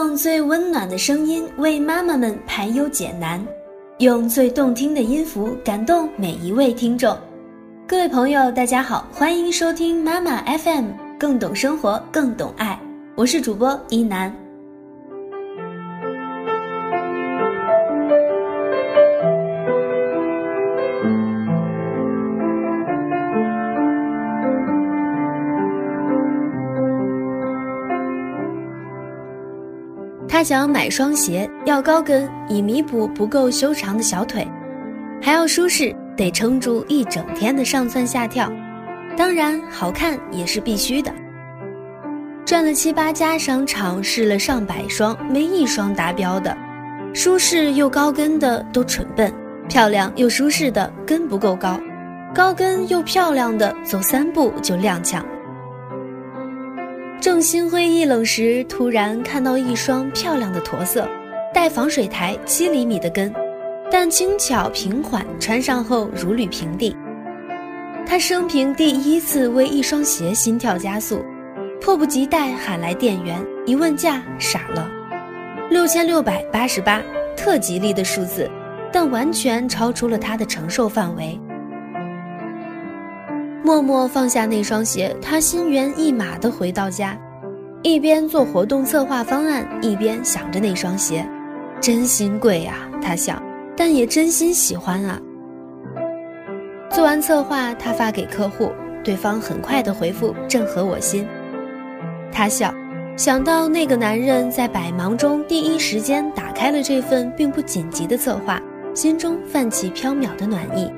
用最温暖的声音为妈妈们排忧解难，用最动听的音符感动每一位听众。各位朋友，大家好，欢迎收听妈妈 FM，更懂生活，更懂爱。我是主播一楠。他想买双鞋，要高跟，以弥补不够修长的小腿，还要舒适，得撑住一整天的上蹿下跳。当然，好看也是必须的。转了七八家商场，试了上百双，没一双达标的。舒适又高跟的都蠢笨，漂亮又舒适的跟不够高，高跟又漂亮的走三步就踉跄。正心灰意冷时，突然看到一双漂亮的驼色，带防水台、七厘米的跟，但轻巧平缓，穿上后如履平地。他生平第一次为一双鞋心跳加速，迫不及待喊来店员，一问价傻了，六千六百八十八，特吉利的数字，但完全超出了他的承受范围。默默放下那双鞋，他心猿意马地回到家，一边做活动策划方案，一边想着那双鞋，真心贵啊！他想，但也真心喜欢啊。做完策划，他发给客户，对方很快的回复正合我心。他笑，想到那个男人在百忙中第一时间打开了这份并不紧急的策划，心中泛起飘渺的暖意。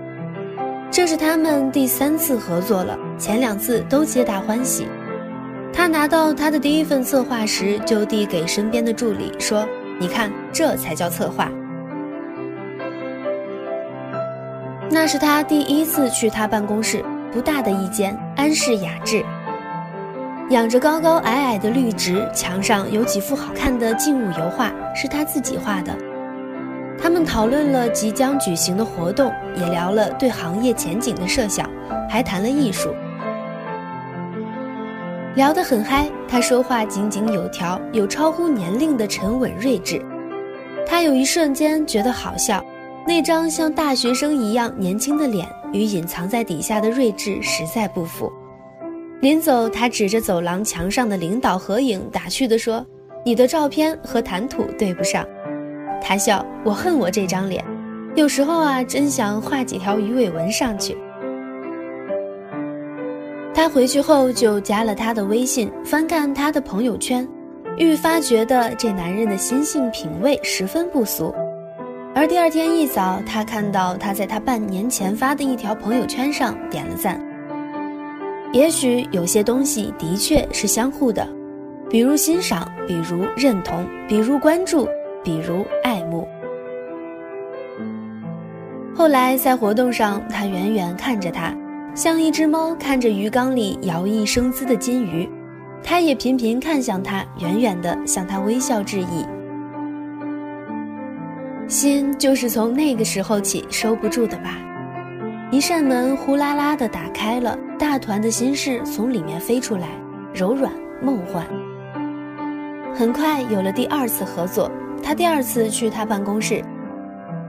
这是他们第三次合作了，前两次都皆大欢喜。他拿到他的第一份策划时，就递给身边的助理说：“你看，这才叫策划。”那是他第一次去他办公室，不大的一间，安适雅致，养着高高矮矮的绿植，墙上有几幅好看的静物油画，是他自己画的。他们讨论了即将举行的活动，也聊了对行业前景的设想，还谈了艺术，聊得很嗨。他说话井井有条，有超乎年龄的沉稳睿智。他有一瞬间觉得好笑，那张像大学生一样年轻的脸与隐藏在底下的睿智实在不符。临走，他指着走廊墙上的领导合影，打趣地说：“你的照片和谈吐对不上。”他笑，我恨我这张脸，有时候啊，真想画几条鱼尾纹上去。他回去后就加了他的微信，翻看他的朋友圈，愈发觉得这男人的心性品味十分不俗。而第二天一早，他看到他在他半年前发的一条朋友圈上点了赞。也许有些东西的确是相互的，比如欣赏，比如认同，比如关注。比如爱慕。后来在活动上，他远远看着他，像一只猫看着鱼缸里摇曳生姿的金鱼，他也频频看向他，远远的向他微笑致意。心就是从那个时候起收不住的吧？一扇门呼啦啦的打开了，大团的心事从里面飞出来，柔软梦幻。很快有了第二次合作。他第二次去他办公室，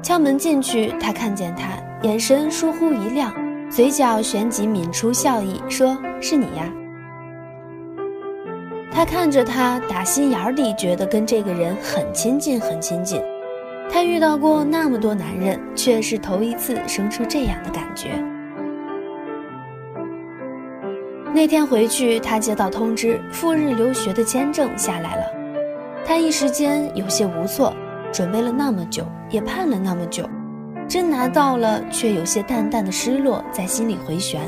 敲门进去，他看见他，眼神疏忽一亮，嘴角旋即抿出笑意，说：“是你呀。”他看着他，打心眼里觉得跟这个人很亲近，很亲近。他遇到过那么多男人，却是头一次生出这样的感觉。那天回去，他接到通知，赴日留学的签证下来了。他一时间有些无措，准备了那么久，也盼了那么久，真拿到了，却有些淡淡的失落在心里回旋，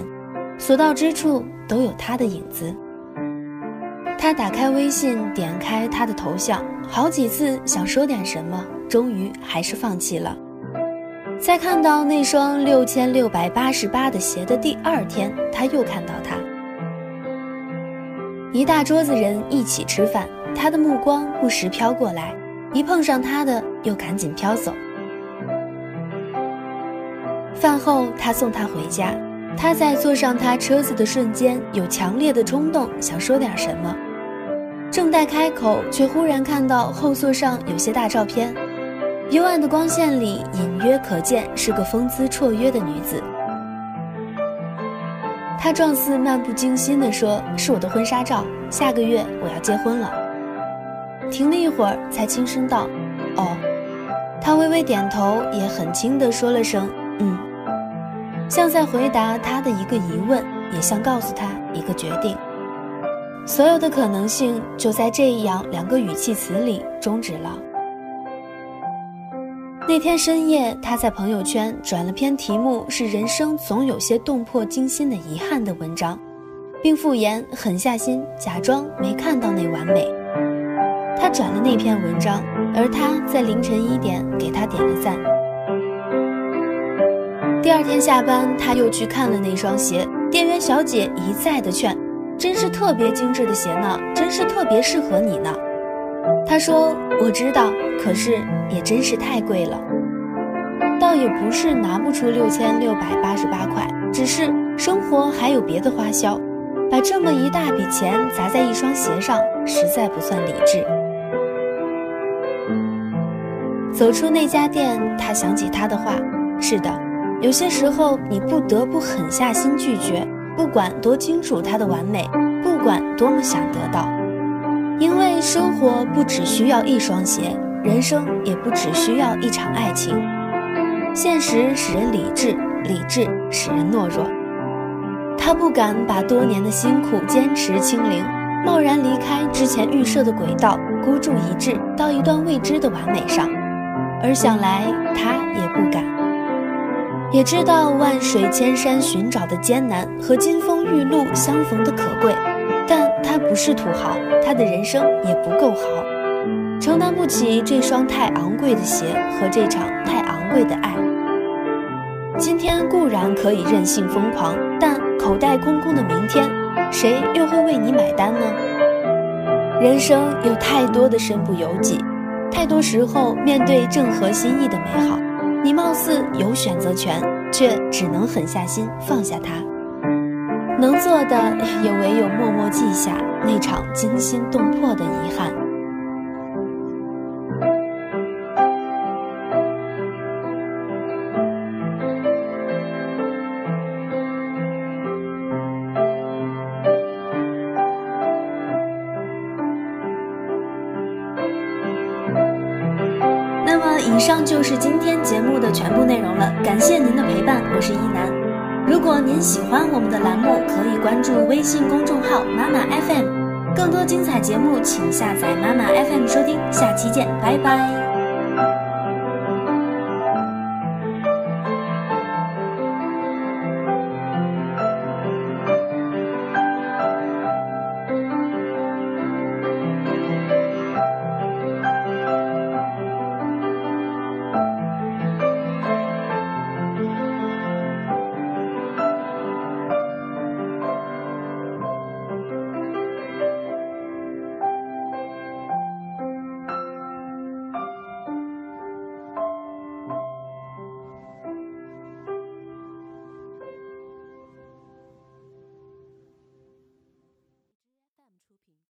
所到之处都有他的影子。他打开微信，点开他的头像，好几次想说点什么，终于还是放弃了。在看到那双六千六百八十八的鞋的第二天，他又看到他，一大桌子人一起吃饭。他的目光不时飘过来，一碰上他的，又赶紧飘走。饭后，他送她回家。他在坐上他车子的瞬间，有强烈的冲动，想说点什么。正待开口，却忽然看到后座上有些大照片，幽暗的光线里隐约可见是个风姿绰约的女子。他状似漫不经心地说：“是我的婚纱照，下个月我要结婚了。”停了一会儿，才轻声道：“哦。”他微微点头，也很轻地说了声“嗯”，像在回答他的一个疑问，也像告诉他一个决定。所有的可能性就在这样两个语气词里终止了。那天深夜，他在朋友圈转了篇题目是“人生总有些动魄惊心的遗憾”的文章，并附言狠下心假装没看到那完美。他转了那篇文章，而他在凌晨一点给他点了赞。第二天下班，他又去看了那双鞋，店员小姐一再的劝：“真是特别精致的鞋呢，真是特别适合你呢。”他说：“我知道，可是也真是太贵了。倒也不是拿不出六千六百八十八块，只是生活还有别的花销，把这么一大笔钱砸在一双鞋上，实在不算理智。”走出那家店，他想起他的话：“是的，有些时候你不得不狠下心拒绝，不管多清楚他的完美，不管多么想得到，因为生活不只需要一双鞋，人生也不只需要一场爱情。现实使人理智，理智使人懦弱。他不敢把多年的辛苦坚持清零，贸然离开之前预设的轨道，孤注一掷到一段未知的完美上。”而想来，他也不敢，也知道万水千山寻找的艰难和金风玉露相逢的可贵，但他不是土豪，他的人生也不够豪，承担不起这双太昂贵的鞋和这场太昂贵的爱。今天固然可以任性疯狂，但口袋空空的明天，谁又会为你买单呢？人生有太多的身不由己。太多时候，面对正合心意的美好，你貌似有选择权，却只能狠下心放下它。能做的也唯有默默记下那场惊心动魄的遗憾。以上就是今天节目的全部内容了，感谢您的陪伴，我是一楠。如果您喜欢我们的栏目，可以关注微信公众号妈妈 FM，更多精彩节目请下载妈妈 FM 收听。下期见，拜拜。